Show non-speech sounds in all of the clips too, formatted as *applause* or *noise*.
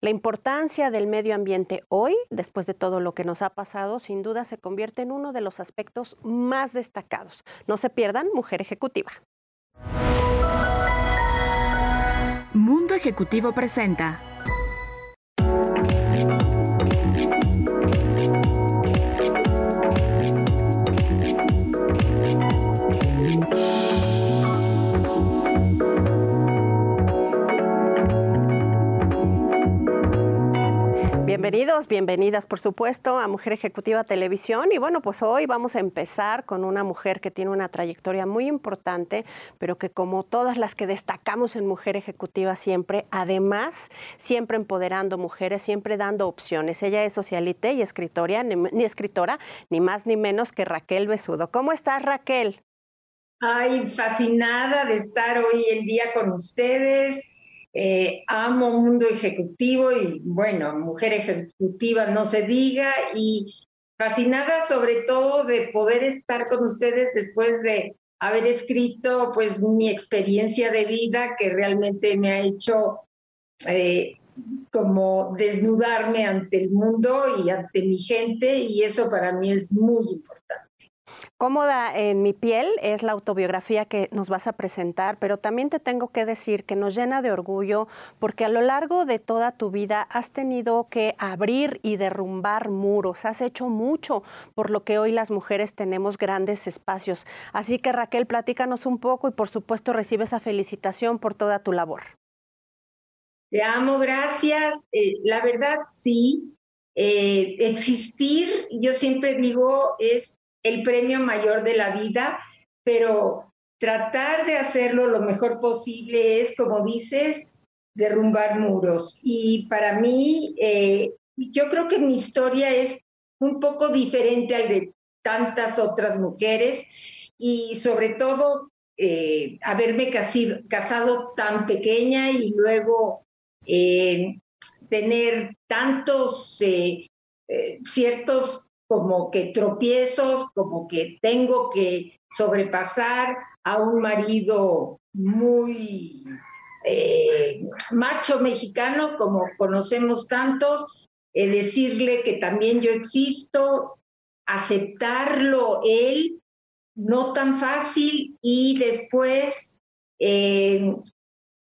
La importancia del medio ambiente hoy, después de todo lo que nos ha pasado, sin duda se convierte en uno de los aspectos más destacados. No se pierdan Mujer Ejecutiva. Mundo Ejecutivo presenta Bienvenidos, bienvenidas por supuesto a Mujer Ejecutiva Televisión y bueno, pues hoy vamos a empezar con una mujer que tiene una trayectoria muy importante, pero que como todas las que destacamos en Mujer Ejecutiva siempre, además siempre empoderando mujeres, siempre dando opciones. Ella es socialite y escritora, ni, escritora, ni más ni menos que Raquel Besudo. ¿Cómo estás Raquel? Ay, fascinada de estar hoy en día con ustedes eh, amo mundo ejecutivo y bueno, mujer ejecutiva no se diga y fascinada sobre todo de poder estar con ustedes después de haber escrito pues mi experiencia de vida que realmente me ha hecho eh, como desnudarme ante el mundo y ante mi gente y eso para mí es muy importante. Cómoda en mi piel es la autobiografía que nos vas a presentar, pero también te tengo que decir que nos llena de orgullo porque a lo largo de toda tu vida has tenido que abrir y derrumbar muros, has hecho mucho por lo que hoy las mujeres tenemos grandes espacios. Así que Raquel, platícanos un poco y por supuesto recibe esa felicitación por toda tu labor. Te amo, gracias. Eh, la verdad, sí. Eh, existir, yo siempre digo, es el premio mayor de la vida, pero tratar de hacerlo lo mejor posible es, como dices, derrumbar muros. Y para mí, eh, yo creo que mi historia es un poco diferente al de tantas otras mujeres y sobre todo eh, haberme casado tan pequeña y luego eh, tener tantos ciertos como que tropiezos, como que tengo que sobrepasar a un marido muy eh, macho mexicano, como conocemos tantos, eh, decirle que también yo existo, aceptarlo él, no tan fácil, y después eh,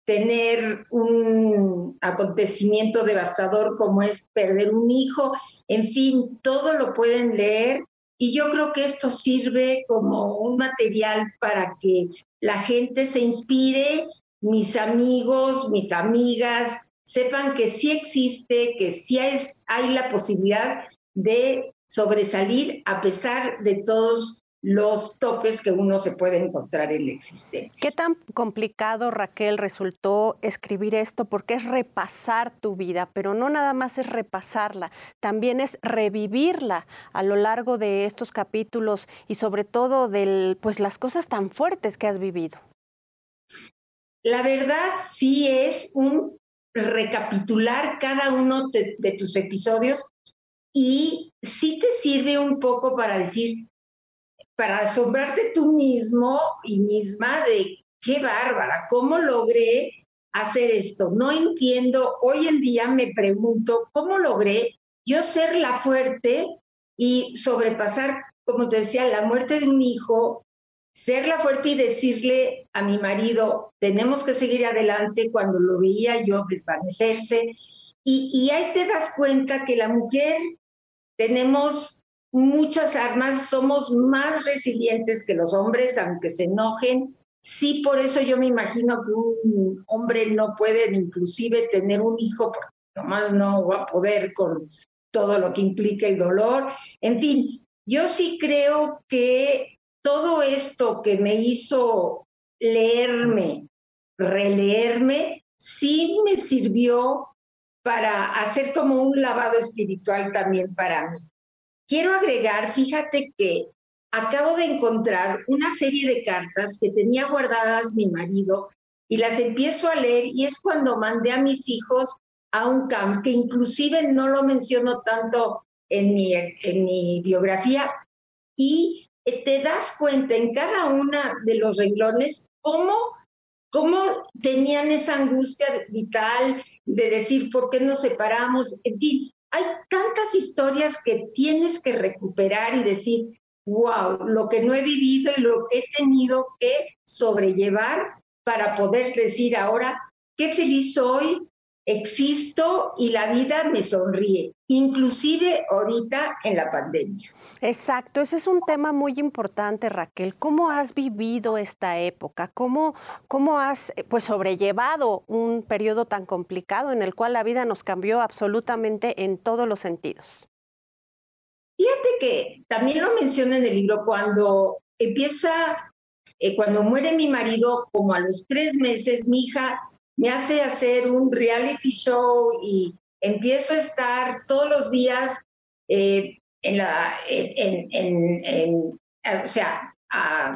tener un acontecimiento devastador como es perder un hijo, en fin, todo lo pueden leer. Y yo creo que esto sirve como un material para que la gente se inspire, mis amigos, mis amigas, sepan que sí existe, que sí hay la posibilidad de sobresalir a pesar de todos los topes que uno se puede encontrar en la existencia. ¿Qué tan complicado, Raquel, resultó escribir esto? Porque es repasar tu vida, pero no nada más es repasarla, también es revivirla a lo largo de estos capítulos y sobre todo de pues, las cosas tan fuertes que has vivido. La verdad sí es un recapitular cada uno de tus episodios y sí te sirve un poco para decir, para asombrarte tú mismo y misma de qué bárbara, cómo logré hacer esto. No entiendo, hoy en día me pregunto, ¿cómo logré yo ser la fuerte y sobrepasar, como te decía, la muerte de un hijo, ser la fuerte y decirle a mi marido, tenemos que seguir adelante cuando lo veía yo desvanecerse. Y, y ahí te das cuenta que la mujer tenemos muchas armas, somos más resilientes que los hombres, aunque se enojen. Sí, por eso yo me imagino que un hombre no puede inclusive tener un hijo, porque nomás no va a poder con todo lo que implica el dolor. En fin, yo sí creo que todo esto que me hizo leerme, releerme, sí me sirvió para hacer como un lavado espiritual también para mí. Quiero agregar, fíjate que acabo de encontrar una serie de cartas que tenía guardadas mi marido y las empiezo a leer y es cuando mandé a mis hijos a un camp, que inclusive no lo menciono tanto en mi, en mi biografía, y te das cuenta en cada una de los renglones cómo, cómo tenían esa angustia vital de decir por qué nos separamos, en fin, hay tantas historias que tienes que recuperar y decir, wow, lo que no he vivido y lo que he tenido que sobrellevar para poder decir ahora, qué feliz soy, existo y la vida me sonríe, inclusive ahorita en la pandemia. Exacto, ese es un tema muy importante, Raquel. ¿Cómo has vivido esta época? ¿Cómo, cómo has eh, pues, sobrellevado un periodo tan complicado en el cual la vida nos cambió absolutamente en todos los sentidos? Fíjate que también lo menciona en el libro, cuando empieza, eh, cuando muere mi marido, como a los tres meses, mi hija me hace hacer un reality show y empiezo a estar todos los días eh, en la, en, en, o sea,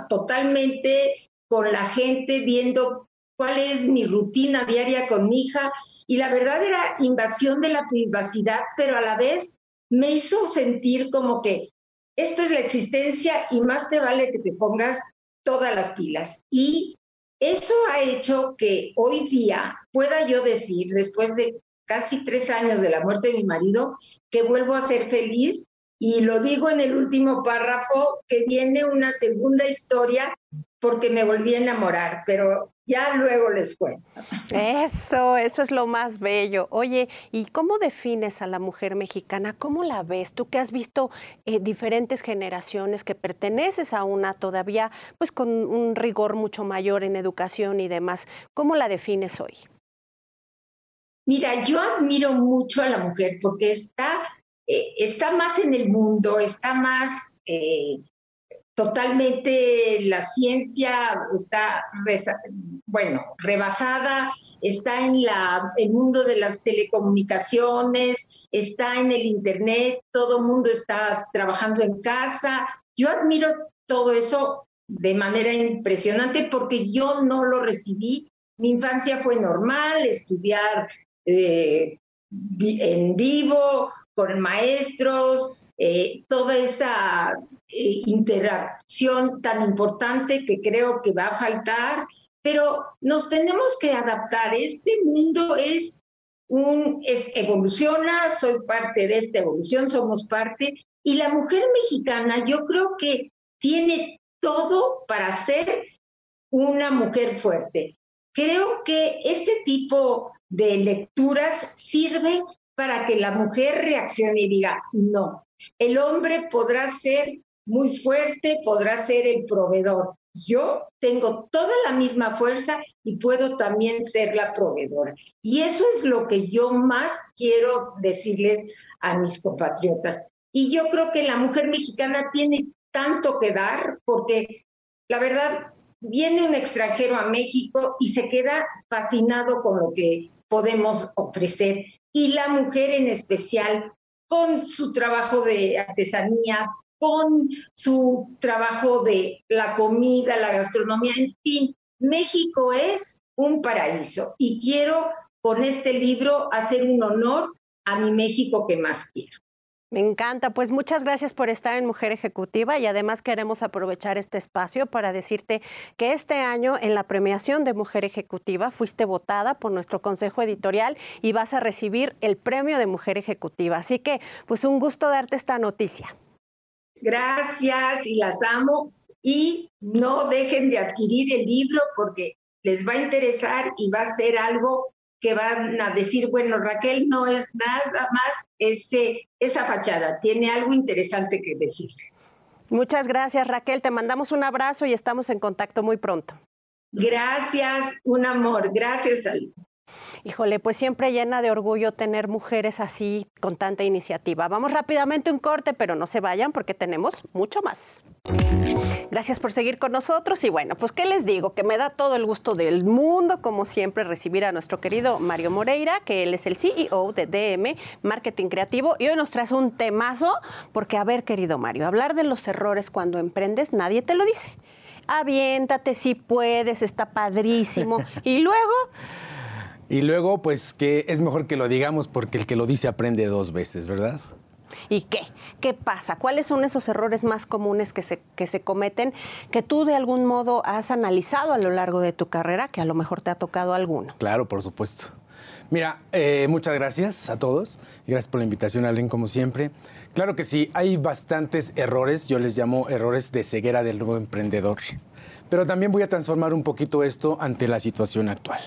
totalmente con la gente viendo cuál es mi rutina diaria con mi hija y la verdad era invasión de la privacidad, pero a la vez me hizo sentir como que esto es la existencia y más te vale que te pongas todas las pilas. Y eso ha hecho que hoy día pueda yo decir, después de casi tres años de la muerte de mi marido, que vuelvo a ser feliz. Y lo digo en el último párrafo, que viene una segunda historia porque me volví a enamorar, pero ya luego les cuento. Eso, eso es lo más bello. Oye, ¿y cómo defines a la mujer mexicana? ¿Cómo la ves? Tú que has visto eh, diferentes generaciones, que perteneces a una todavía, pues con un rigor mucho mayor en educación y demás, ¿cómo la defines hoy? Mira, yo admiro mucho a la mujer porque está eh, está más en el mundo, está más eh, totalmente la ciencia está, bueno, rebasada, está en la, el mundo de las telecomunicaciones, está en el Internet, todo el mundo está trabajando en casa. Yo admiro todo eso de manera impresionante porque yo no lo recibí. Mi infancia fue normal, estudiar eh, en vivo, con maestros, eh, toda esa eh, interacción tan importante que creo que va a faltar, pero nos tenemos que adaptar. Este mundo es un, es, evoluciona, soy parte de esta evolución, somos parte, y la mujer mexicana yo creo que tiene todo para ser una mujer fuerte. Creo que este tipo de lecturas sirve para que la mujer reaccione y diga, no, el hombre podrá ser muy fuerte, podrá ser el proveedor. Yo tengo toda la misma fuerza y puedo también ser la proveedora. Y eso es lo que yo más quiero decirles a mis compatriotas. Y yo creo que la mujer mexicana tiene tanto que dar porque la verdad viene un extranjero a México y se queda fascinado con lo que podemos ofrecer y la mujer en especial con su trabajo de artesanía, con su trabajo de la comida, la gastronomía, en fin, México es un paraíso y quiero con este libro hacer un honor a mi México que más quiero. Me encanta, pues muchas gracias por estar en Mujer Ejecutiva y además queremos aprovechar este espacio para decirte que este año en la premiación de Mujer Ejecutiva fuiste votada por nuestro consejo editorial y vas a recibir el premio de Mujer Ejecutiva. Así que pues un gusto darte esta noticia. Gracias y las amo y no dejen de adquirir el libro porque les va a interesar y va a ser algo que van a decir, bueno, Raquel no es nada más ese, esa fachada, tiene algo interesante que decirles. Muchas gracias, Raquel. Te mandamos un abrazo y estamos en contacto muy pronto. Gracias, un amor. Gracias, Ali. Híjole, pues siempre llena de orgullo tener mujeres así con tanta iniciativa. Vamos rápidamente un corte, pero no se vayan porque tenemos mucho más. Gracias por seguir con nosotros y bueno, pues qué les digo, que me da todo el gusto del mundo, como siempre, recibir a nuestro querido Mario Moreira, que él es el CEO de DM Marketing Creativo y hoy nos trae un temazo, porque a ver, querido Mario, hablar de los errores cuando emprendes, nadie te lo dice. Aviéntate si puedes, está padrísimo. *laughs* y luego... Y luego, pues que es mejor que lo digamos porque el que lo dice aprende dos veces, ¿verdad? ¿Y qué? ¿Qué pasa? ¿Cuáles son esos errores más comunes que se, que se cometen que tú de algún modo has analizado a lo largo de tu carrera, que a lo mejor te ha tocado alguno? Claro, por supuesto. Mira, eh, muchas gracias a todos. Gracias por la invitación, Alen, como siempre. Claro que sí, hay bastantes errores, yo les llamo errores de ceguera del nuevo emprendedor. Pero también voy a transformar un poquito esto ante la situación actual.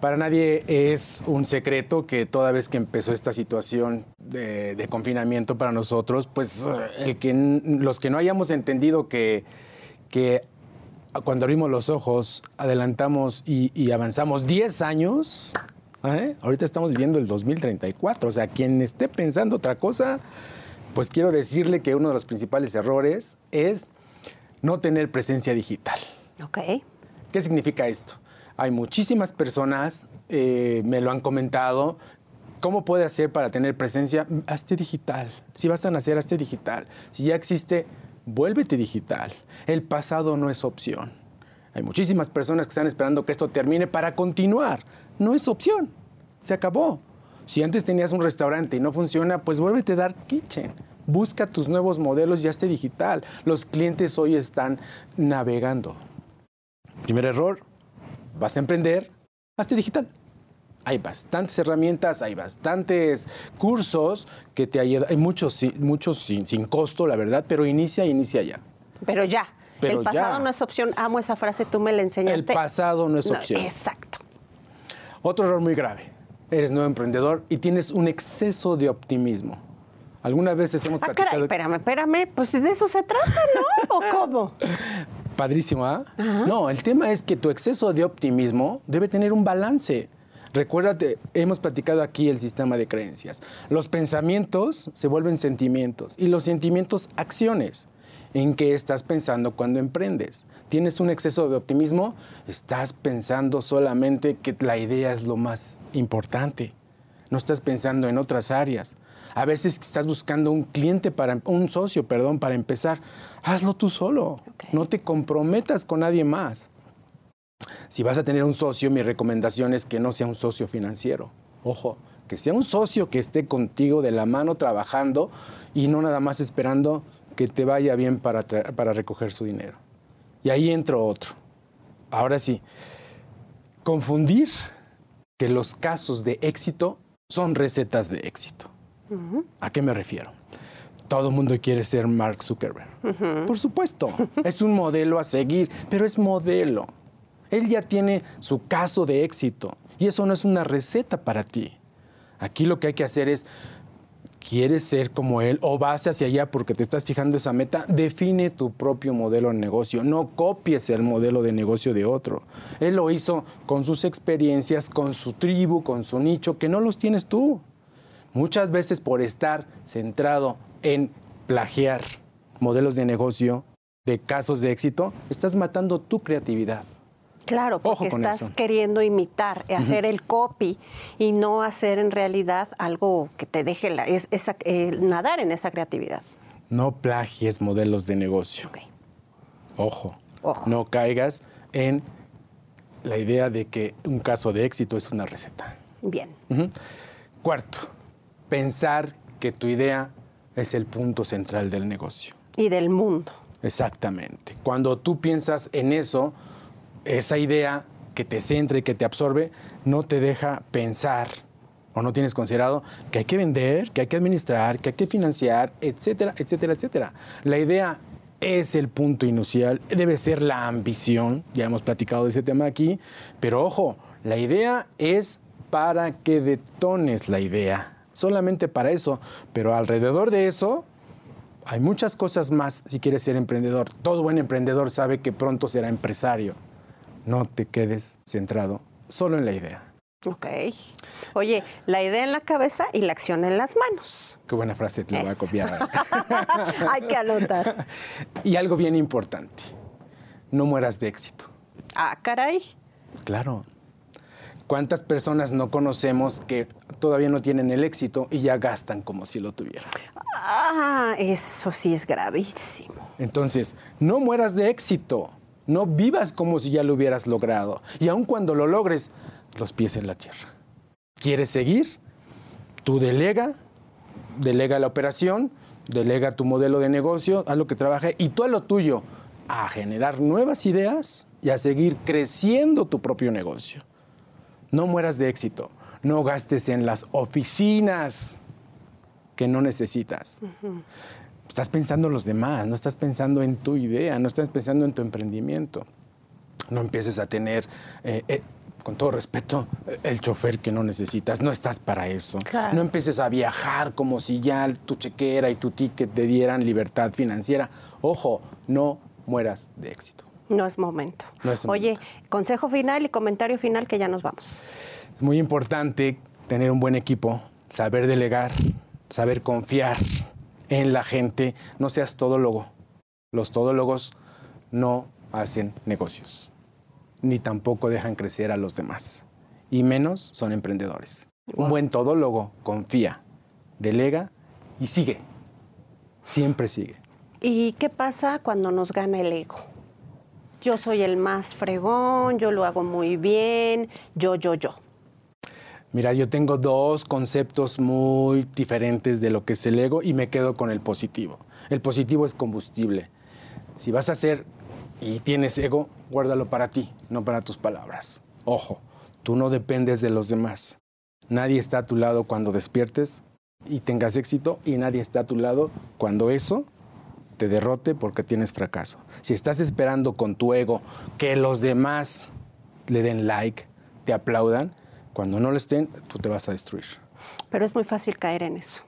Para nadie es un secreto que toda vez que empezó esta situación de, de confinamiento para nosotros, pues el que, los que no hayamos entendido que, que cuando abrimos los ojos adelantamos y, y avanzamos 10 años, ¿eh? ahorita estamos viviendo el 2034, o sea, quien esté pensando otra cosa, pues quiero decirle que uno de los principales errores es no tener presencia digital. Ok. ¿Qué significa esto? Hay muchísimas personas, eh, me lo han comentado, ¿cómo puede hacer para tener presencia? Hazte digital. Si vas a nacer, hazte digital. Si ya existe, vuélvete digital. El pasado no es opción. Hay muchísimas personas que están esperando que esto termine para continuar. No es opción. Se acabó. Si antes tenías un restaurante y no funciona, pues vuélvete a dar kitchen. Busca tus nuevos modelos y hazte digital. Los clientes hoy están navegando. Primer error, vas a emprender, hazte digital. Hay bastantes herramientas, hay bastantes cursos que te ayudan. Hay muchos, muchos sin, sin costo, la verdad, pero inicia, inicia ya. Pero ya. Pero el pasado ya. no es opción. Amo esa frase, tú me la enseñaste. El pasado no es No, opción. exacto. Otro error muy grave. Eres nuevo emprendedor y tienes un exceso de optimismo. Algunas veces hemos Ah, platicado... caray, espérame, espérame. Pues de eso se trata, ¿no? ¿O cómo? *laughs* Padrísimo, ¿ah? No, el tema es que tu exceso de optimismo debe tener un balance. Recuérdate, hemos platicado aquí el sistema de creencias. Los pensamientos se vuelven sentimientos y los sentimientos acciones. ¿En qué estás pensando cuando emprendes? ¿Tienes un exceso de optimismo? Estás pensando solamente que la idea es lo más importante. No estás pensando en otras áreas. A veces estás buscando un cliente para un socio, perdón, para empezar. Hazlo tú solo. No te comprometas con nadie más. Si vas a tener un socio, mi recomendación es que no sea un socio financiero. Ojo, que sea un socio que esté contigo de la mano trabajando y no nada más esperando que te vaya bien para, para recoger su dinero. Y ahí entro otro. Ahora sí, confundir que los casos de éxito son recetas de éxito. ¿A qué me refiero? Todo el mundo quiere ser Mark Zuckerberg. Por supuesto, es un modelo a seguir, pero es modelo. Él ya tiene su caso de éxito y eso no es una receta para ti. Aquí lo que hay que hacer es, ¿quieres ser como él o vas hacia allá porque te estás fijando esa meta? Define tu propio modelo de negocio. No copies el modelo de negocio de otro. Él lo hizo con sus experiencias, con su tribu, con su nicho, que no los tienes tú. Muchas veces por estar centrado en plagiar modelos de negocio, de casos de éxito, estás matando tu creatividad. Claro, porque estás eso. queriendo imitar, hacer el copy y no hacer en realidad algo que te deje la- es- esa- eh, nadar en esa creatividad. No plagies modelos de negocio. Ojo. Ojo. No caigas en la idea de que un caso de éxito es una receta. Bien. Cuarto, pensar que tu idea es el punto central del negocio. Y del mundo. Exactamente. Cuando tú piensas en eso, esa idea que te centra y que te absorbe, no te deja pensar o no tienes considerado que hay que vender, que hay que administrar, que hay que financiar, etcétera, etcétera, etcétera. La idea es el punto inicial, debe ser la ambición, ya hemos platicado de ese tema aquí, pero ojo, la idea es para que detones la idea, solamente para eso, pero alrededor de eso hay muchas cosas más si quieres ser emprendedor. Todo buen emprendedor sabe que pronto será empresario. No te quedes centrado solo en la idea. Ok. Oye, la idea en la cabeza y la acción en las manos. Qué buena frase, te la voy a copiar. *laughs* Hay que anotar. y algo bien importante, no mueras de éxito. Ah, caray. Claro. ¿Cuántas personas no conocemos que todavía no tienen el éxito y ya gastan como si lo tuvieran? Ah, eso sí es gravísimo. Entonces, no mueras de éxito. No vivas como si ya lo hubieras logrado. Y aun cuando lo logres, los pies en la tierra. ¿Quieres seguir? Tú delega, delega la operación, delega tu modelo de negocio, haz lo que trabaje y tú a lo tuyo, a generar nuevas ideas y a seguir creciendo tu propio negocio. No mueras de éxito. No gastes en las oficinas que no necesitas. Estás pensando en los demás, no estás pensando en tu idea, no estás pensando en tu emprendimiento. No empieces a tener, eh, eh, con todo respeto, el chofer que no necesitas. No estás para eso. Claro. No empieces a viajar como si ya tu chequera y tu ticket te dieran libertad financiera. Ojo, no mueras de éxito. No es momento. No es Oye, momento. consejo final y comentario final que ya nos vamos. Es muy importante tener un buen equipo, saber delegar, saber confiar en la gente. No seas todólogo. Los todólogos no hacen negocios, ni tampoco dejan crecer a los demás. Y menos son emprendedores. Un buen todólogo confía, delega y sigue. Siempre sigue. ¿Y qué pasa cuando nos gana el ego? Yo soy el más fregón, yo lo hago muy bien, yo, yo, yo. Mira, yo tengo dos conceptos muy diferentes de lo que es el ego y me quedo con el positivo. El positivo es combustible. Si vas a hacer y tienes ego, guárdalo para ti, no para tus palabras. Ojo, tú no dependes de los demás. Nadie está a tu lado cuando despiertes y tengas éxito y nadie está a tu lado cuando eso te derrote porque tienes fracaso. Si estás esperando con tu ego que los demás le den like, te aplaudan, cuando no lo estén, tú te vas a destruir. Pero es muy fácil caer en eso.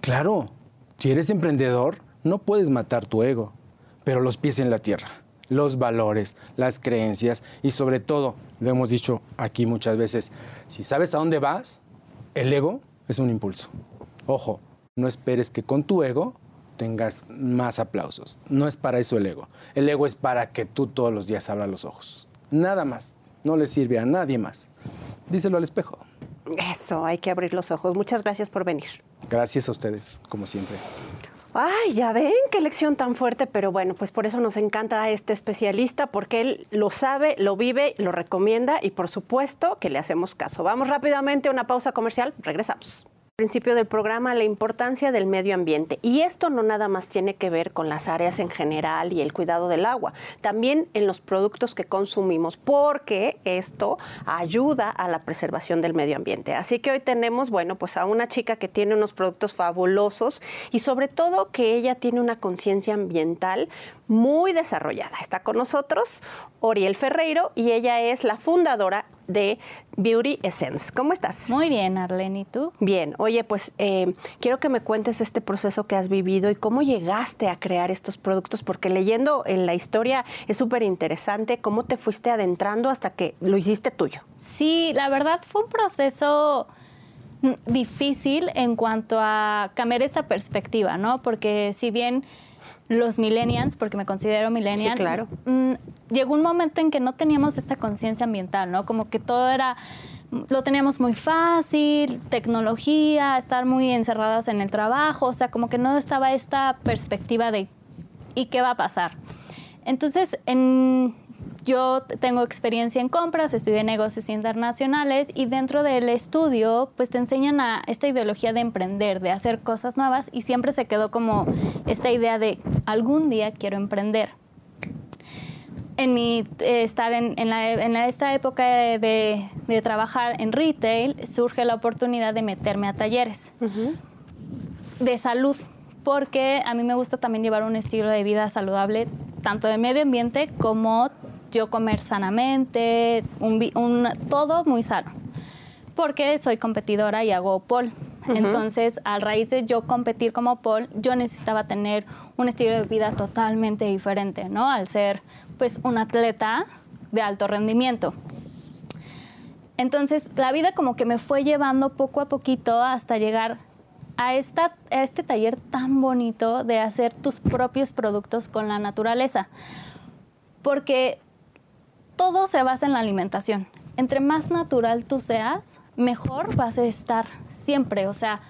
Claro, si eres emprendedor, no puedes matar tu ego, pero los pies en la tierra, los valores, las creencias y sobre todo, lo hemos dicho aquí muchas veces, si sabes a dónde vas, el ego es un impulso. Ojo, no esperes que con tu ego tengas más aplausos. No es para eso el ego. El ego es para que tú todos los días abras los ojos. Nada más. No le sirve a nadie más. Díselo al espejo. Eso, hay que abrir los ojos. Muchas gracias por venir. Gracias a ustedes, como siempre. Ay, ya ven qué lección tan fuerte, pero bueno, pues por eso nos encanta este especialista, porque él lo sabe, lo vive, lo recomienda y por supuesto que le hacemos caso. Vamos rápidamente a una pausa comercial, regresamos. Principio del programa, la importancia del medio ambiente. Y esto no nada más tiene que ver con las áreas en general y el cuidado del agua, también en los productos que consumimos, porque esto ayuda a la preservación del medio ambiente. Así que hoy tenemos, bueno, pues a una chica que tiene unos productos fabulosos y sobre todo que ella tiene una conciencia ambiental muy desarrollada. Está con nosotros Oriel Ferreiro y ella es la fundadora de Beauty Essence. ¿Cómo estás? Muy bien, Arlene, ¿y tú? Bien, oye, pues eh, quiero que me cuentes este proceso que has vivido y cómo llegaste a crear estos productos, porque leyendo en la historia es súper interesante cómo te fuiste adentrando hasta que lo hiciste tuyo. Sí, la verdad fue un proceso difícil en cuanto a cambiar esta perspectiva, ¿no? Porque si bien los millennials, porque me considero millennial, Sí, claro. mm, llegó un momento en que no teníamos esta conciencia ambiental, ¿no? Como que todo era, lo teníamos muy fácil, tecnología, estar muy encerradas en el trabajo, o sea, como que no estaba esta perspectiva de ¿y qué va a pasar? Entonces, en, yo tengo experiencia en compras, estudié negocios internacionales y dentro del estudio pues te enseñan a esta ideología de emprender, de hacer cosas nuevas y siempre se quedó como esta idea de algún día quiero emprender. En mi eh, estar en, en la- en la- esta época de, de trabajar en retail surge la oportunidad de meterme a talleres de salud, porque a mí me gusta también llevar un estilo de vida saludable, tanto de medio ambiente como yo comer sanamente, un todo muy sano, porque soy competidora y hago pole. Entonces, a raíz de yo competir como pole, yo necesitaba tener un estilo de vida totalmente diferente, ¿no? Al ser, pues, un atleta de alto rendimiento. Entonces, la vida como que me fue llevando poco a poquito hasta llegar a, esta, a este taller tan bonito de hacer tus propios productos con la naturaleza. Porque todo se basa en la alimentación. Entre más natural tú seas, mejor vas a estar siempre. O sea,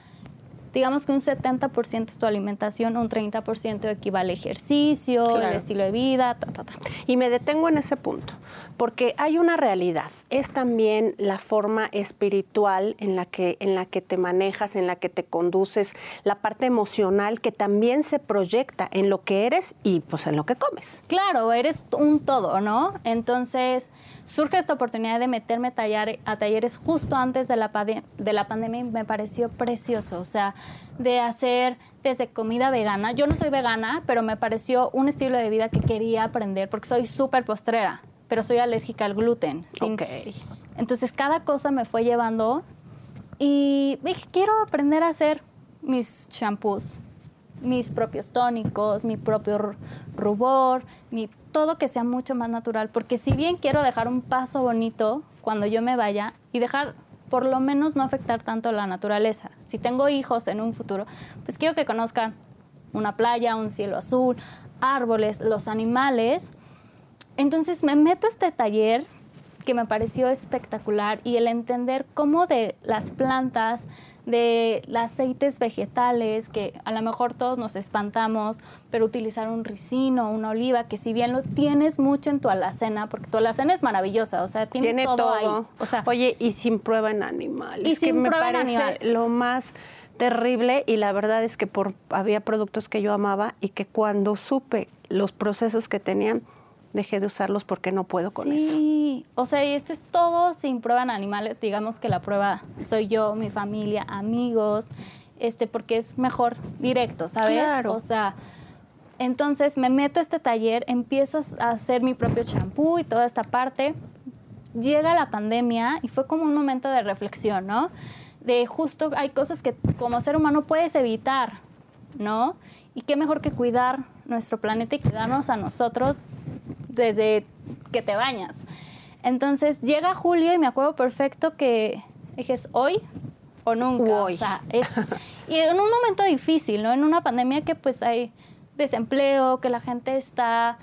digamos que un 70% es tu alimentación, un 30% equivale a ejercicio, Claro. el estilo de vida, ta, ta, ta. Y me detengo en ese punto, porque hay una realidad. Es también la forma espiritual en la que en la que te manejas, en la que te conduces, la parte emocional que también se proyecta en lo que eres y pues en lo que comes. Claro, eres un todo, ¿no? Entonces surge esta oportunidad de meterme a, talleres justo antes de la, de la pandemia y me pareció precioso, o sea, de hacer desde comida vegana. Yo no soy vegana, pero me pareció un estilo de vida que quería aprender porque soy súper postrera, pero soy alérgica al gluten. Ok. Entonces cada cosa me fue llevando y dije, quiero aprender a hacer mis shampoos, mis propios tónicos, mi propio rubor, mi, todo que sea mucho más natural, porque si bien quiero dejar un paso bonito cuando yo me vaya y dejar por lo menos no afectar tanto la naturaleza. Si tengo hijos en un futuro, pues quiero que conozcan una playa, un cielo azul, árboles, los animales. Entonces me meto a este taller que me pareció espectacular y el entender cómo de las plantas, de los aceites vegetales, que a lo mejor todos nos espantamos, pero utilizar un ricino, una oliva, que si bien lo tienes mucho en tu alacena, porque tu alacena es maravillosa, o sea, tienes Tiene todo, ahí. O sea, Oye, y sin prueba en animales. Y que sin me prueba en animales. lo más terrible y la verdad es que por había productos que yo amaba y que cuando supe los procesos que tenían dejé de usarlos porque no puedo con eso. Sí, o sea, y esto es todo sin prueba en animales. Digamos que la prueba soy yo, mi familia, amigos, este, porque es mejor directo, ¿sabes? Claro. O sea, entonces me meto a este taller, empiezo a hacer mi propio champú y toda esta parte. Llega la pandemia y fue como un momento de reflexión, ¿no? De justo hay cosas que como ser humano puedes evitar, ¿no? Y qué mejor que cuidar nuestro planeta y cuidarnos a nosotros desde que te bañas. Entonces llega julio y me acuerdo perfecto que dije, ¿es hoy o nunca? Hoy. O sea, es, y en un momento difícil, ¿no? En una pandemia que pues hay desempleo, que la gente está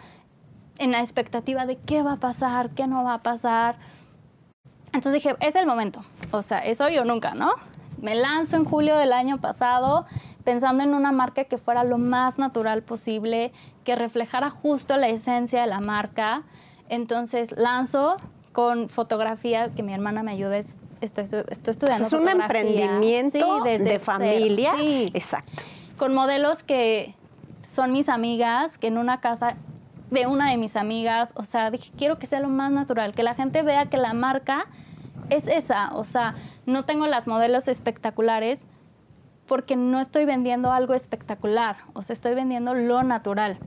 en la expectativa de qué va a pasar, qué no va a pasar. Entonces dije, es el momento, o sea, es hoy o nunca, ¿no? Me lanzo en julio del año pasado pensando en una marca que fuera lo más natural posible, que reflejara justo la esencia de la marca. Entonces lanzo con fotografía, que mi hermana me ayuda, es- estudiando. es un fotografía. emprendimiento Sí, desde de familia. Sí Exacto. con modelos que son mis amigas, que en una casa de una de mis amigas, o sea, dije, quiero que sea lo más natural, que la gente vea que la marca es esa, o sea, no tengo las modelos espectaculares porque no estoy vendiendo algo espectacular, o sea, estoy vendiendo lo natural.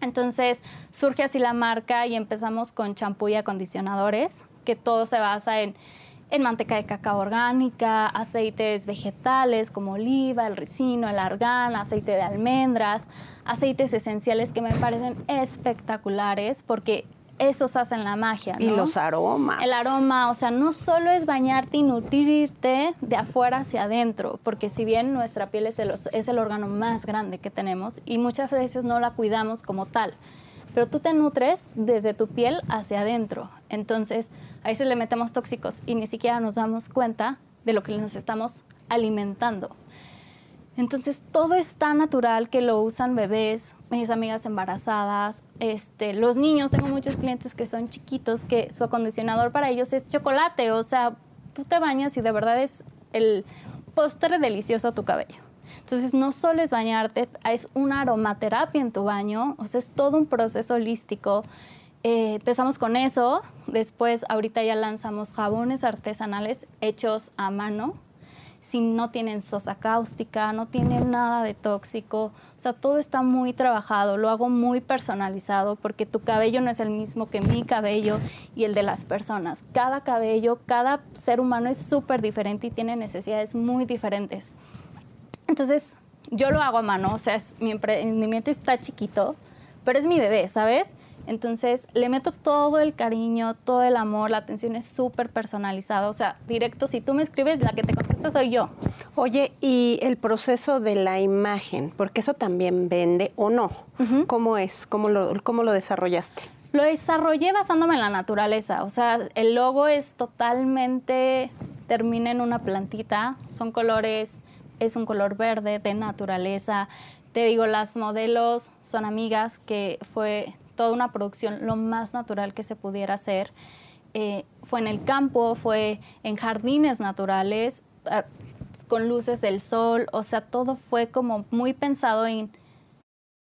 Entonces surge así la marca y empezamos con champú y acondicionadores, que todo se basa en, en manteca de cacao orgánica, aceites vegetales como oliva, el ricino, el argán, aceite de almendras, aceites esenciales que me parecen espectaculares porque esos hacen la magia. Y ¿no? los aromas. El aroma, o sea, no solo es bañarte y nutrirte de afuera hacia adentro, porque si bien nuestra piel es el, es el órgano más grande que tenemos y muchas veces no la cuidamos como tal, pero tú te nutres desde tu piel hacia adentro. Entonces, a veces le metemos tóxicos y ni siquiera nos damos cuenta de lo que nos estamos alimentando. Entonces todo es tan natural que lo usan bebés, mis amigas embarazadas, este, los niños, tengo muchos clientes que son chiquitos que su acondicionador para ellos es chocolate, o sea, tú te bañas y de verdad es el postre delicioso a tu cabello. Entonces no solo es bañarte, es una aromaterapia en tu baño, o sea, es todo un proceso holístico. Eh, empezamos con eso, después ahorita ya lanzamos jabones artesanales hechos a mano, si no tienen sosa cáustica, no tienen nada de tóxico. O sea, todo está muy trabajado, lo hago muy personalizado porque tu cabello no es el mismo que mi cabello y el de las personas. Cada cabello, cada ser humano es súper diferente y tiene necesidades muy diferentes. Entonces, yo lo hago a mano, o sea, es- mi emprendimiento está chiquito, pero es mi bebé, ¿sabes? Entonces, le meto todo el cariño, todo el amor, la atención es súper personalizada, o sea, directo, si tú me escribes, la que te contesta soy yo. Oye, y el proceso de la imagen, porque eso también vende o no. ¿Cómo es? ¿Cómo lo, ¿Cómo lo desarrollaste? Lo desarrollé basándome en la naturaleza, o sea, el logo es totalmente, termina en una plantita, son colores, es un color verde de naturaleza. Te digo, las modelos son amigas, que fue toda una producción lo más natural que se pudiera hacer. eh, fue en el campo, fue en jardines naturales, ah, con luces del sol, o sea, todo fue como muy pensado en,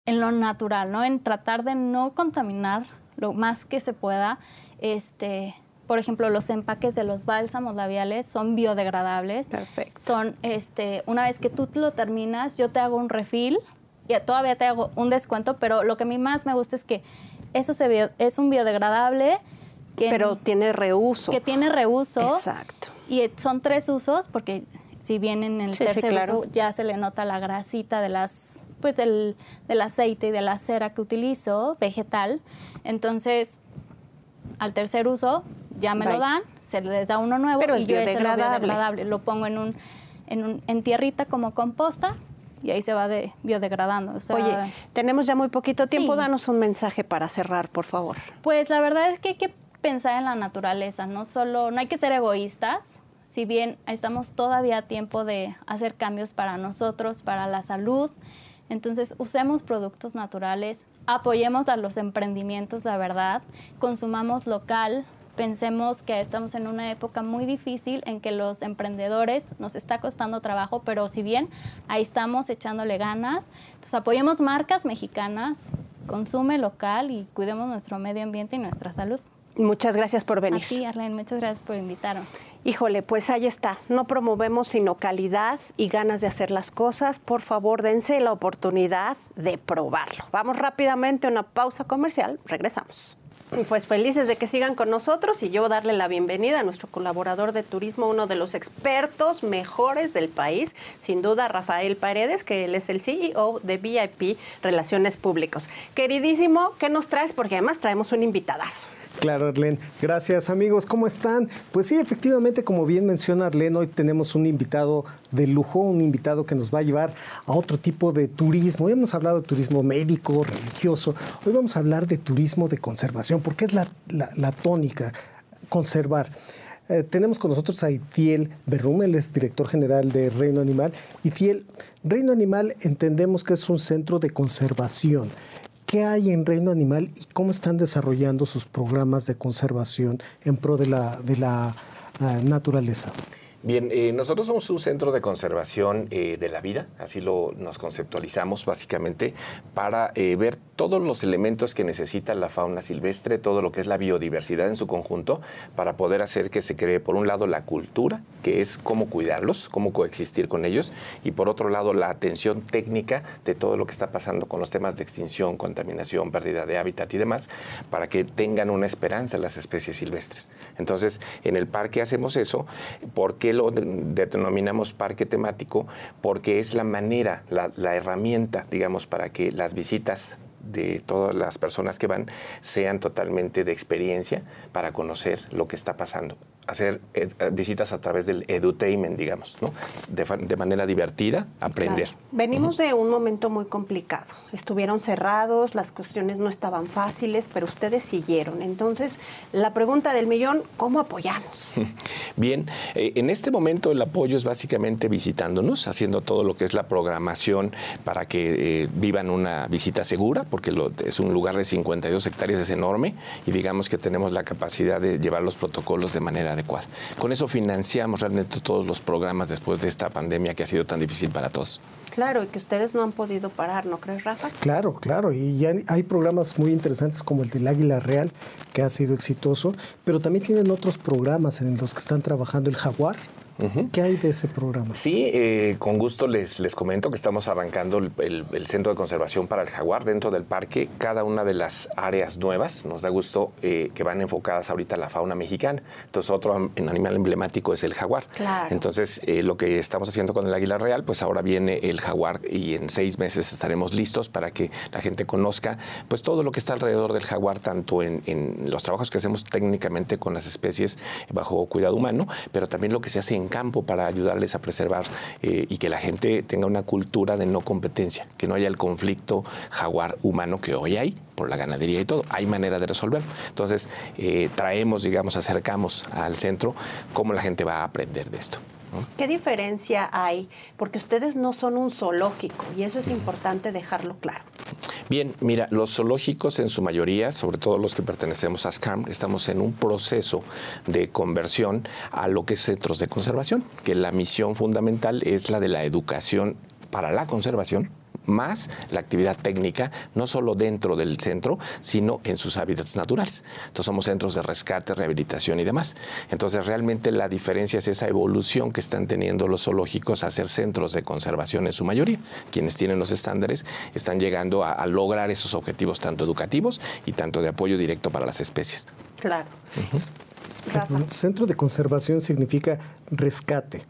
en lo natural, ¿no? En tratar de no contaminar lo más que se pueda. Este, por ejemplo, los empaques de los bálsamos labiales son biodegradables. Perfecto. Son, este, una vez que tú lo terminas, yo te hago un refill y todavía te hago un descuento, pero lo que a mí más me gusta es que eso se es un biodegradable que pero tiene reuso. Que tiene reuso. Exacto. Y son tres usos porque si bien en el tercer uso ya se le nota la grasita de las pues del, del aceite y de la cera que utilizo, vegetal. Entonces, al tercer uso ya me lo dan, se les da uno nuevo Pero y yo ese lo biodegradable lo pongo en un, en un en tierrita como composta y ahí se va de, biodegradando. Oye, tenemos ya muy poquito tiempo, danos un mensaje para cerrar, por favor. Pues la verdad es que hay que pensar en la naturaleza, no solo, no hay que ser egoístas, si bien estamos todavía a tiempo de hacer cambios para nosotros, para la salud, entonces usemos productos naturales, apoyemos a los emprendimientos, la verdad, consumamos local, pensemos que estamos en una época muy difícil en que los emprendedores nos está costando trabajo, pero si bien ahí estamos echándole ganas, entonces apoyemos marcas mexicanas, consume local y cuidemos nuestro medio ambiente y nuestra salud. Muchas gracias por venir. A ti, Arlene, muchas gracias por invitarme. Híjole, pues ahí está. No promovemos sino calidad y ganas de hacer las cosas. Por favor, dense la oportunidad de probarlo. Vamos rápidamente a una pausa comercial. Regresamos. Pues felices de que sigan con nosotros y yo darle la bienvenida a nuestro colaborador de turismo, uno de los expertos mejores del país, sin duda Rafael Paredes, que él es el CEO de VIP Relaciones Públicos. Queridísimo, ¿qué nos traes? Porque además traemos un invitadazo. Claro, Arlene. Gracias, amigos. ¿Cómo están? Pues sí, efectivamente, como bien menciona Arlene, hoy tenemos un invitado de lujo, un invitado que nos va a llevar a otro tipo de turismo. Hoy hemos hablado de turismo médico, religioso. Hoy vamos a hablar de turismo de conservación, porque es la, tónica, conservar. Eh, tenemos con nosotros a Itiel Berrum, él es director general de Reino Animal. Itiel, Reino Animal entendemos que es un centro de conservación. ¿Qué hay en Reino Animal y cómo están desarrollando sus programas de conservación en pro de la, de la ah, naturaleza? Bien, eh, nosotros somos un centro de conservación eh, de la vida, así lo nos conceptualizamos básicamente, para eh, ver todos los elementos que necesita la fauna silvestre, todo lo que es la biodiversidad en su conjunto, para poder hacer que se cree, por un lado, la cultura, que es cómo cuidarlos, cómo coexistir con ellos, y por otro lado, la atención técnica de todo lo que está pasando con los temas de extinción, contaminación, pérdida de hábitat y demás, para que tengan una esperanza las especies silvestres. Entonces, en el parque hacemos eso porque lo denominamos parque temático? Porque es la manera, la, herramienta, digamos, para que las visitas de todas las personas que van sean totalmente de experiencia para conocer lo que está pasando hacer eh, visitas a través del edutainment, digamos, ¿no? de, manera divertida, aprender. Venimos de un momento muy complicado. Estuvieron cerrados, las cuestiones no estaban fáciles, pero ustedes siguieron. Entonces, la pregunta del millón, ¿cómo apoyamos? *laughs* Bien, eh, en este momento el apoyo es básicamente visitándonos, haciendo todo lo que es la programación para que eh, vivan una visita segura, porque es un lugar de 52 hectáreas, es enorme, y digamos que tenemos la capacidad de llevar los protocolos de manera adecuada. Con eso financiamos realmente todos los programas después de esta pandemia que ha sido tan difícil para todos. Claro, y que ustedes no han podido parar, ¿no crees, Rafa? Claro, claro, y ya hay programas muy interesantes como el del Águila Real, que ha sido exitoso, pero también tienen otros programas en los que están trabajando el Jaguar, ¿Qué hay de ese programa? Sí, eh, con gusto les, les comento que estamos arrancando el, centro de conservación para el jaguar dentro del parque. Cada una de las áreas nuevas nos da gusto eh, que van enfocadas ahorita a la fauna mexicana. Entonces, otro animal emblemático es el jaguar. Entonces, eh, lo que estamos haciendo con el águila real, pues ahora viene el jaguar y en seis meses estaremos listos para que la gente conozca pues todo lo que está alrededor del jaguar, tanto en, en los trabajos que hacemos técnicamente con las especies bajo cuidado humano, pero también lo que se hace en campo para ayudarles a preservar eh, y que la gente tenga una cultura de no competencia, que no haya el conflicto jaguar humano que hoy hay por la ganadería y todo. Hay manera de resolverlo. Entonces, eh, traemos, digamos, acercamos al centro cómo la gente va a aprender de esto. ¿Qué diferencia hay? Porque ustedes no son un zoológico y eso es importante dejarlo claro. Bien, mira, los zoológicos en su mayoría, sobre todo los que pertenecemos a SCAM, estamos en un proceso de conversión a lo que es centros de conservación, que la misión fundamental es la de la educación para la conservación más la actividad técnica, no solo dentro del centro, sino en sus hábitats naturales. Entonces somos centros de rescate, rehabilitación y demás. Entonces realmente la diferencia es esa evolución que están teniendo los zoológicos a ser centros de conservación en su mayoría. Quienes tienen los estándares están llegando a, a lograr esos objetivos tanto educativos y tanto de apoyo directo para las especies. Claro. Centro de conservación significa rescate.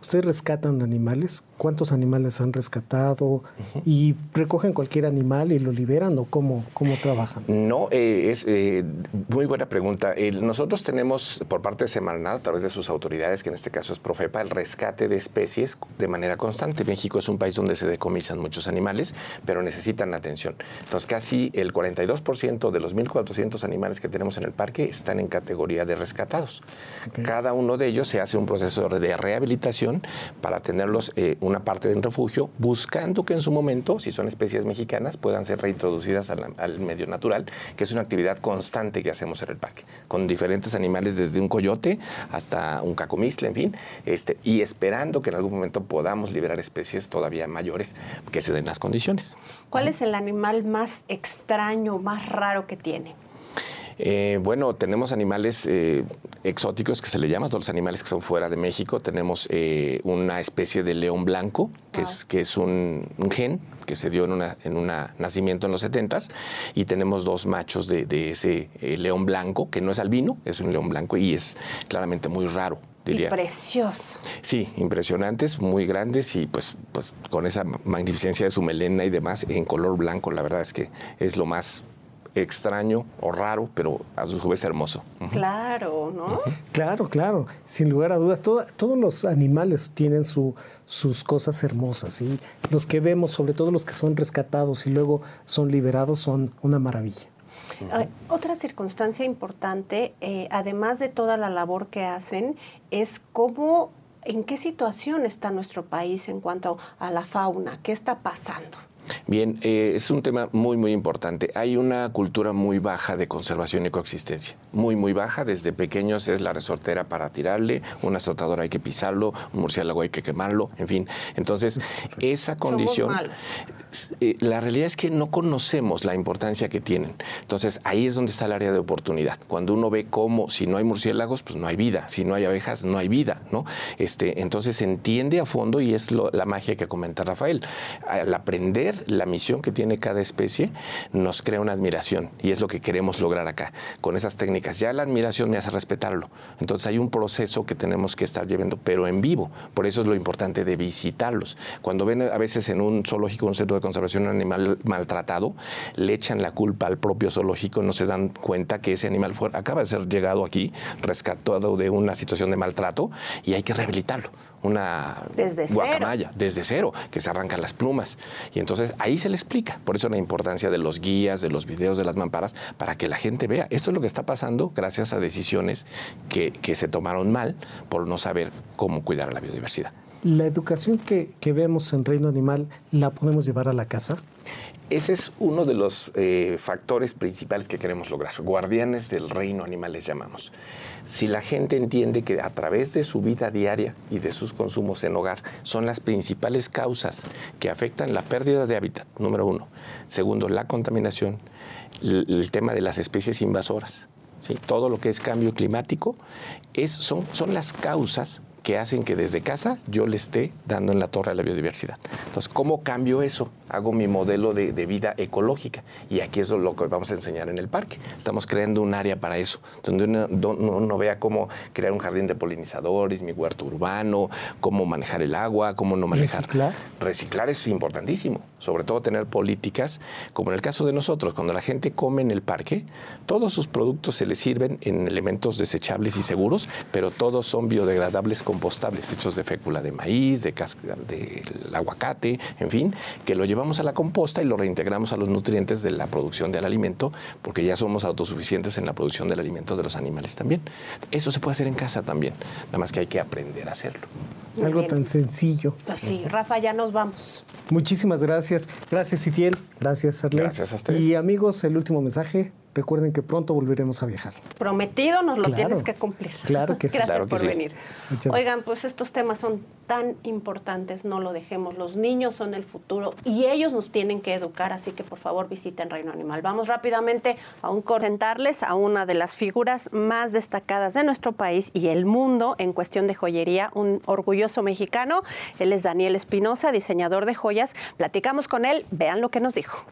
¿Ustedes rescatan animales? ¿Cuántos animales han rescatado? ¿Y recogen cualquier animal y lo liberan o cómo, cómo trabajan? No, eh, es eh, muy buena pregunta. nosotros tenemos por parte de Semarnat, a través de sus autoridades, que en este caso es Profepa, el rescate de especies de manera constante. México es un país donde se decomisan muchos animales, pero necesitan atención. Entonces, casi el 42% de los 1.400 animales que tenemos en el parque están en categoría de rescatados. Cada uno de ellos se hace un proceso de rehabilitación para tenerlos eh, una parte de refugio, buscando que en su momento, si son especies mexicanas, puedan ser reintroducidas al, medio natural, que es una actividad constante que hacemos en el parque, con diferentes animales desde un coyote hasta un cacomistle, en fin, este, y esperando que en algún momento podamos liberar especies todavía mayores que se den las condiciones. ¿Cuál es el animal más extraño, más raro que tiene? Eh, bueno, tenemos animales eh, exóticos que se le llaman, todos los animales que son fuera de México. Tenemos eh, una especie de león blanco, que, es, que es un, gen que se dio en un en una nacimiento en los 70 y tenemos dos machos de, ese león blanco, que no es albino, es un león blanco y es claramente muy raro. Diría. Y precioso. Sí, impresionantes, muy grandes y pues, pues con esa magnificencia de su melena y demás en color blanco, la verdad es que es lo más extraño o raro, pero a su vez hermoso. Claro, ¿no? Claro, claro, sin lugar a dudas. todos los animales tienen su, sus cosas hermosas y los que vemos, sobre todo los que son rescatados y luego son liberados, son una maravilla. otra circunstancia importante, eh, además de toda la labor que hacen, es cómo, en qué situación está nuestro país en cuanto a la fauna, qué está pasando. Bien, eh, es un tema muy, muy importante. Hay una cultura muy baja de conservación y coexistencia. Muy, muy baja. Desde pequeños es la resortera para tirarle, un azotador hay que pisarlo, un murciélago hay que quemarlo, en fin. Entonces, *laughs* esa condición... Eh, la realidad es que no conocemos la importancia que tienen. Entonces, ahí es donde está el área de oportunidad. Cuando uno ve cómo, si no hay murciélagos, pues no hay vida. Si no hay abejas, no hay vida, ¿no? Este, entonces, se entiende a fondo y es la magia que comenta Rafael. Al aprender la misión que tiene cada especie nos crea una admiración y es lo que queremos lograr acá con esas técnicas. Ya la admiración me hace respetarlo. Entonces hay un proceso que tenemos que estar llevando, pero en vivo. Por eso es lo importante de visitarlos. Cuando ven a veces en un zoológico, un centro de conservación, un animal maltratado, le echan la culpa al propio zoológico, no se dan cuenta que ese animal acaba de ser llegado aquí, rescatado de una situación de maltrato y hay que rehabilitarlo una desde guacamaya desde cero, que se arrancan las plumas. Y entonces ahí se le explica. Por eso la importancia de los guías, de los videos, de las mamparas, para que la gente vea. Esto es lo que está pasando gracias a decisiones que, se tomaron mal por no saber cómo cuidar a la biodiversidad. ¿La educación que, vemos en Reino Animal la podemos llevar a la casa? Ese es uno de los eh, factores principales que queremos lograr. Guardianes del reino animal les llamamos. Si la gente entiende que a través de su vida diaria y de sus consumos en hogar son las principales causas que afectan la pérdida de hábitat, número uno. Segundo, la contaminación, el, tema de las especies invasoras. Todo lo que es cambio climático son las causas que hacen que desde casa yo le esté dando en la torre a la biodiversidad. Entonces, ¿cómo cambio eso? Hago mi modelo de, vida ecológica y aquí es lo que vamos a enseñar en el parque. Estamos creando un área para eso, donde uno, vea cómo crear un jardín de polinizadores, mi huerto urbano, cómo manejar el agua, cómo no manejar. Reciclar. Reciclar es importantísimo, sobre todo tener políticas, como en el caso de nosotros, cuando la gente come en el parque, todos sus productos se les sirven en elementos desechables y seguros, pero todos son biodegradables compostables hechos de fécula de maíz, de aguacate, en fin, que lo llevamos a la composta y lo reintegramos a los nutrientes de la producción del alimento, porque ya somos autosuficientes en la producción del alimento de los animales también. Eso se puede hacer en casa también, nada más que hay que aprender a hacerlo. Algo tan sencillo. Pues sí, Rafa, ya nos vamos. Muchísimas gracias. Gracias, Itiel. Gracias, Arlene. Gracias a ustedes. Y amigos, el último mensaje. Recuerden que pronto volveremos a viajar. Prometido, nos lo Claro. tienes que cumplir. Claro que sí. Gracias Claro que por sí. venir. Muchas Oigan, pues estos temas son tan importantes, no lo dejemos. Los niños son el futuro y ellos nos tienen que educar, así que por favor visiten Reino Animal. Vamos rápidamente a un presentarles a una de las figuras más destacadas de nuestro país y el mundo en cuestión de joyería, un orgulloso mexicano. Él es Daniel Espinosa, diseñador de joyas. Platicamos con él, vean lo que nos dijo.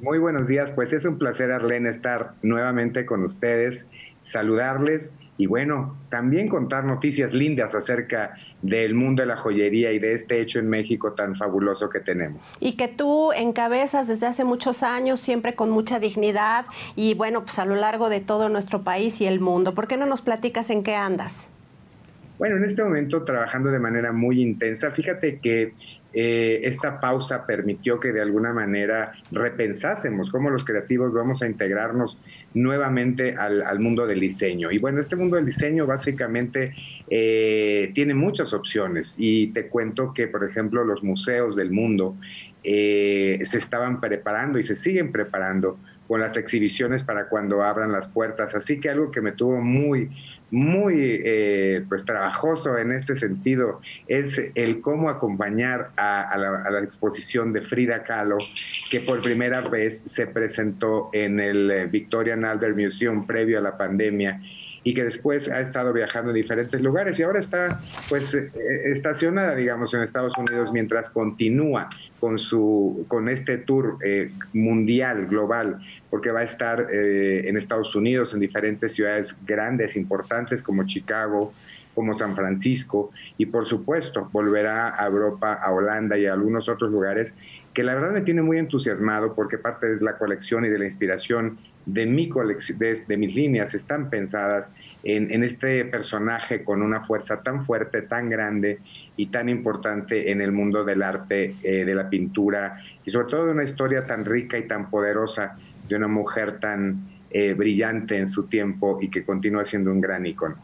Muy buenos días, pues es un placer, Arlene, estar nuevamente con ustedes, saludarles y bueno, también contar noticias lindas acerca del mundo de la joyería y de este hecho en México tan fabuloso que tenemos. Y que tú encabezas desde hace muchos años, siempre con mucha dignidad y bueno, pues a lo largo de todo nuestro país y el mundo. ¿Por qué no nos platicas en qué andas? Bueno, en este momento trabajando de manera muy intensa, fíjate que eh, esta pausa permitió que de alguna manera repensásemos cómo los creativos vamos a integrarnos nuevamente al, mundo del diseño. Y bueno, este mundo del diseño básicamente eh, tiene muchas opciones y te cuento que, por ejemplo, los museos del mundo eh, se estaban preparando y se siguen preparando con las exhibiciones para cuando abran las puertas. Así que algo que me tuvo muy, muy eh, pues trabajoso en este sentido es el cómo acompañar a, la, a, la, exposición de Frida Kahlo, que por primera vez se presentó en el eh, Victorian Albert Museum previo a la pandemia y que después ha estado viajando en diferentes lugares y ahora está pues eh, estacionada digamos en Estados Unidos mientras continúa con su con este tour eh, mundial global porque va a estar eh, en Estados Unidos en diferentes ciudades grandes importantes como Chicago como San Francisco y por supuesto volverá a Europa a Holanda y a algunos otros lugares que la verdad me tiene muy entusiasmado porque parte de la colección y de la inspiración de, mi de, de mis líneas están pensadas en, en, este personaje con una fuerza tan fuerte, tan grande y tan importante en el mundo del arte, eh, de la pintura y sobre todo de una historia tan rica y tan poderosa de una mujer tan eh, brillante en su tiempo y que continúa siendo un gran icono.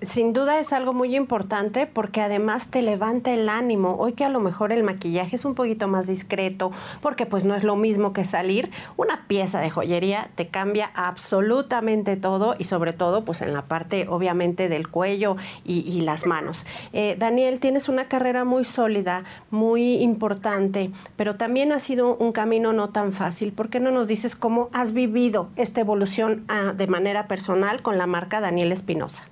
Sin duda es algo muy importante porque además te levanta el ánimo. Hoy que a lo mejor el maquillaje es un poquito más discreto porque pues no es lo mismo que salir, una pieza de joyería te cambia absolutamente todo y sobre todo pues en la parte obviamente del cuello y, las manos. Eh, Daniel, tienes una carrera muy sólida, muy importante, pero también ha sido un camino no tan fácil. ¿Por qué no nos dices cómo has vivido esta evolución ah, de manera personal con la marca Daniel Espinosa?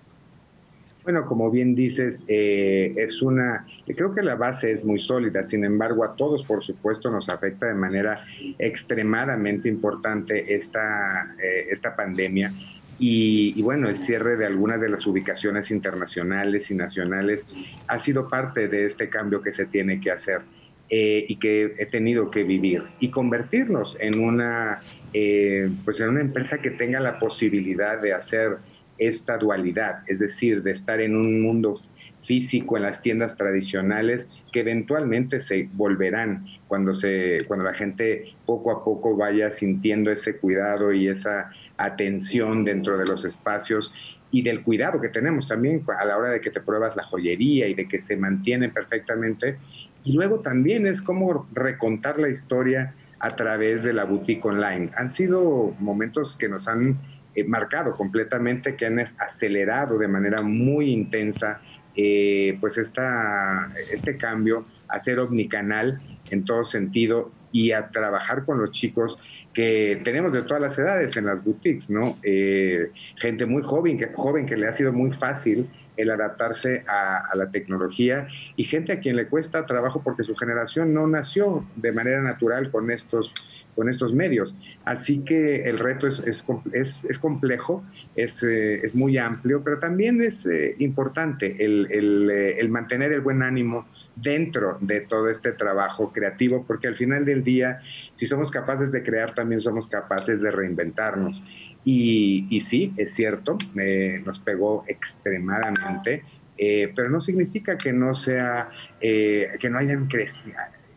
Bueno, como bien dices, eh, es una, creo que la base es muy sólida, sin embargo a todos por supuesto nos afecta de manera extremadamente importante esta, eh, esta pandemia y, bueno, el cierre de algunas de las ubicaciones internacionales y nacionales ha sido parte de este cambio que se tiene que hacer. Eh, y que he tenido que vivir y convertirnos en una, eh, pues en una empresa que tenga la posibilidad de hacer esta dualidad, es decir, de estar en un mundo físico en las tiendas tradicionales que eventualmente se volverán cuando se cuando la gente poco a poco vaya sintiendo ese cuidado y esa atención dentro de los espacios y del cuidado que tenemos también a la hora de que te pruebas la joyería y de que se mantienen perfectamente y luego también es como recontar la historia a través de la boutique online. Han sido momentos que nos han eh, marcado completamente, que han acelerado de manera muy intensa eh, pues esta, este cambio a ser omnicanal en todo sentido y a trabajar con los chicos que tenemos de todas las edades en las boutiques, ¿no? Eh, gente muy joven que, joven que le ha sido muy fácil el adaptarse a, la tecnología y gente a quien le cuesta trabajo porque su generación no nació de manera natural con estos, con estos medios. Así que el reto es, es, es, es complejo, es, eh, es, muy amplio, pero también es eh, importante el, el, eh, el mantener el buen ánimo dentro de todo este trabajo creativo, porque al final del día, si somos capaces de crear, también somos capaces de reinventarnos. Y, y sí, es cierto, eh, nos pegó extremadamente, eh, pero no significa que no sea, eh, que no hayan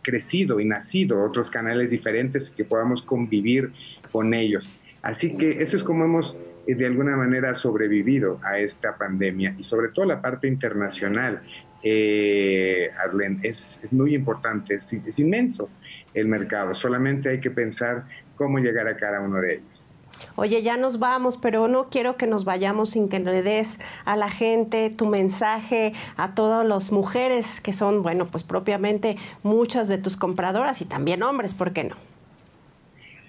crecido y nacido otros canales diferentes que podamos convivir con ellos. Así que eso es como hemos de alguna manera sobrevivido a esta pandemia y sobre todo la parte internacional. Eh, es, muy importante, es, es inmenso el mercado, solamente hay que pensar cómo llegar a cada uno de ellos. Oye, ya nos vamos, pero no quiero que nos vayamos sin que le des a la gente tu mensaje, a todas las mujeres que son, bueno, pues propiamente muchas de tus compradoras y también hombres, ¿por qué no?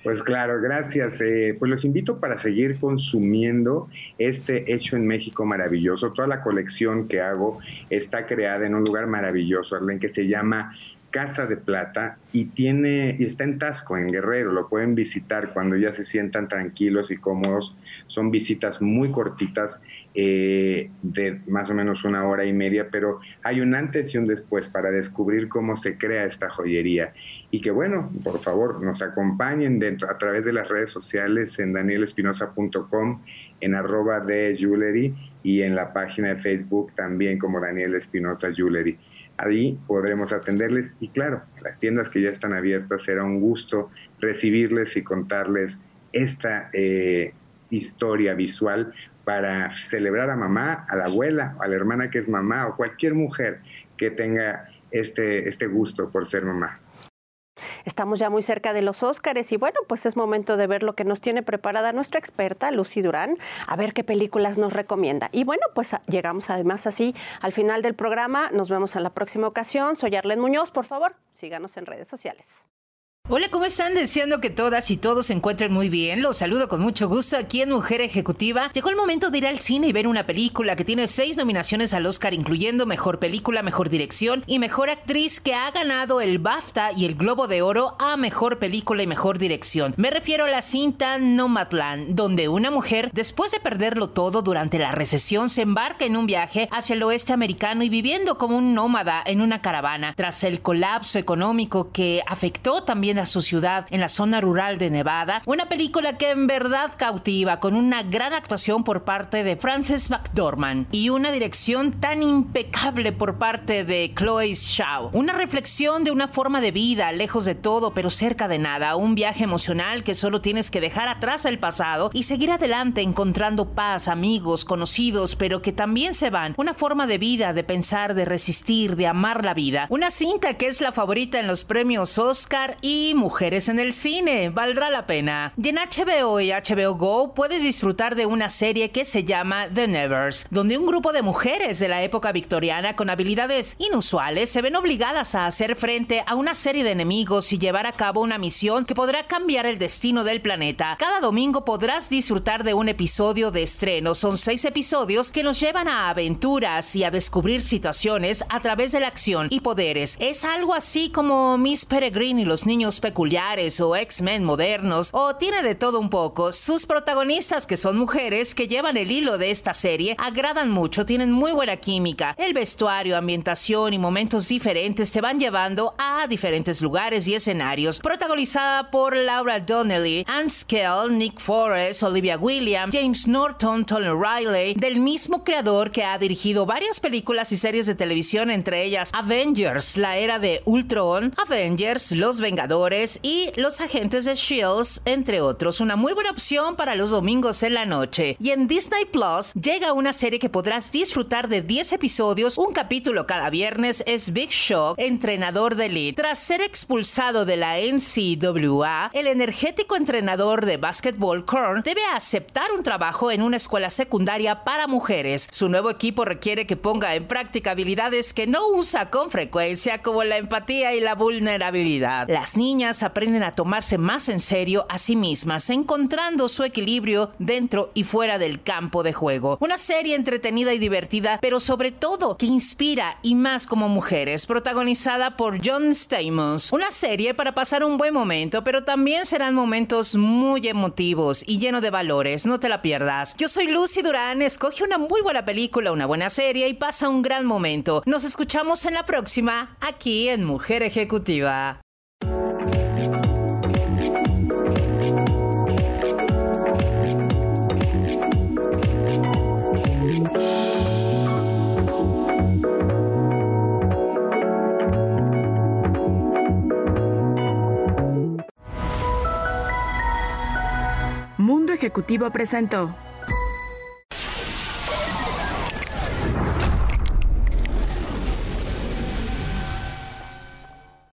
Pues claro, gracias. Eh, pues los invito para seguir consumiendo este hecho en México maravilloso. Toda la colección que hago está creada en un lugar maravilloso, en que se llama Casa de Plata y tiene y está en Tasco, en Guerrero. Lo pueden visitar cuando ya se sientan tranquilos y cómodos. Son visitas muy cortitas, eh, de más o menos una hora y media, pero hay un antes y un después para descubrir cómo se crea esta joyería. Y que bueno, por favor, nos acompañen dentro, a través de las redes sociales en danielespinosa.com, en arroba de jewelry y en la página de Facebook también como Daniel Espinosa Jewelry. Ahí podremos atenderles y claro, las tiendas que ya están abiertas será un gusto recibirles y contarles esta eh, historia visual para celebrar a mamá, a la abuela, a la hermana que es mamá o cualquier mujer que tenga este, este gusto por ser mamá. Estamos ya muy cerca de los Óscares y bueno, pues es momento de ver lo que nos tiene preparada nuestra experta, Lucy Durán, a ver qué películas nos recomienda. Y bueno, pues llegamos además así al final del programa. Nos vemos en la próxima ocasión. Soy Arlen Muñoz, por favor, síganos en redes sociales. Hola, ¿cómo están? Deseando que todas y todos se encuentren muy bien. Los saludo con mucho gusto aquí en Mujer Ejecutiva. Llegó el momento de ir al cine y ver una película que tiene seis nominaciones al Oscar, incluyendo Mejor Película, Mejor Dirección y Mejor Actriz, que ha ganado el BAFTA y el Globo de Oro a Mejor Película y Mejor Dirección. Me refiero a la cinta Nomadland, donde una mujer, después de perderlo todo durante la recesión, se embarca en un viaje hacia el oeste americano y viviendo como un nómada en una caravana. Tras el colapso económico que afectó también a su ciudad en la zona rural de Nevada. Una película que en verdad cautiva con una gran actuación por parte de Frances McDormand y una dirección tan impecable por parte de Chloe Shaw. Una reflexión de una forma de vida lejos de todo pero cerca de nada. Un viaje emocional que solo tienes que dejar atrás el pasado y seguir adelante encontrando paz, amigos, conocidos, pero que también se van. Una forma de vida, de pensar, de resistir, de amar la vida. Una cinta que es la favorita en los premios Oscar y Mujeres en el cine. Valdrá la pena. Y en HBO y HBO Go puedes disfrutar de una serie que se llama The Nevers, donde un grupo de mujeres de la época victoriana con habilidades inusuales se ven obligadas a hacer frente a una serie de enemigos y llevar a cabo una misión que podrá cambiar el destino del planeta. Cada domingo podrás disfrutar de un episodio de estreno. Son seis episodios que nos llevan a aventuras y a descubrir situaciones a través de la acción y poderes. Es algo así como Miss Peregrine y los niños peculiares o X-Men modernos, o tiene de todo un poco. Sus protagonistas, que son mujeres que llevan el hilo de esta serie, agradan mucho, tienen muy buena química. El vestuario, ambientación y momentos diferentes te van llevando a diferentes lugares y escenarios. Protagonizada por Laura Donnelly, Anne Skell, Nick Forrest, Olivia Williams, James Norton, Tony Riley, del mismo creador que ha dirigido varias películas y series de televisión, entre ellas Avengers, la era de Ultron, Avengers, Los Vengadores, y Los Agentes de Shields, entre otros. Una muy buena opción para los domingos en la noche. Y en Disney Plus llega una serie que podrás disfrutar de 10 episodios, un capítulo cada viernes. Es Big Shock, entrenador de elite. Tras ser expulsado de la NCAA, el energético entrenador de básquetbol Kern debe aceptar un trabajo en una escuela secundaria para mujeres. Su nuevo equipo requiere que ponga en práctica habilidades que no usa con frecuencia, como la empatía y la vulnerabilidad. Las niñas aprenden a tomarse más en serio a sí mismas, encontrando su equilibrio dentro y fuera del campo de juego. Una serie entretenida y divertida, pero sobre todo que inspira y más como mujeres, protagonizada por John Stamos. Una serie para pasar un buen momento, pero también serán momentos muy emotivos y lleno de valores. No te la pierdas. Yo soy Lucy Durán, escoge una muy buena película, una buena serie y pasa un gran momento. Nos escuchamos en la próxima, aquí en Mujer Ejecutiva. Ejecutivo presentó.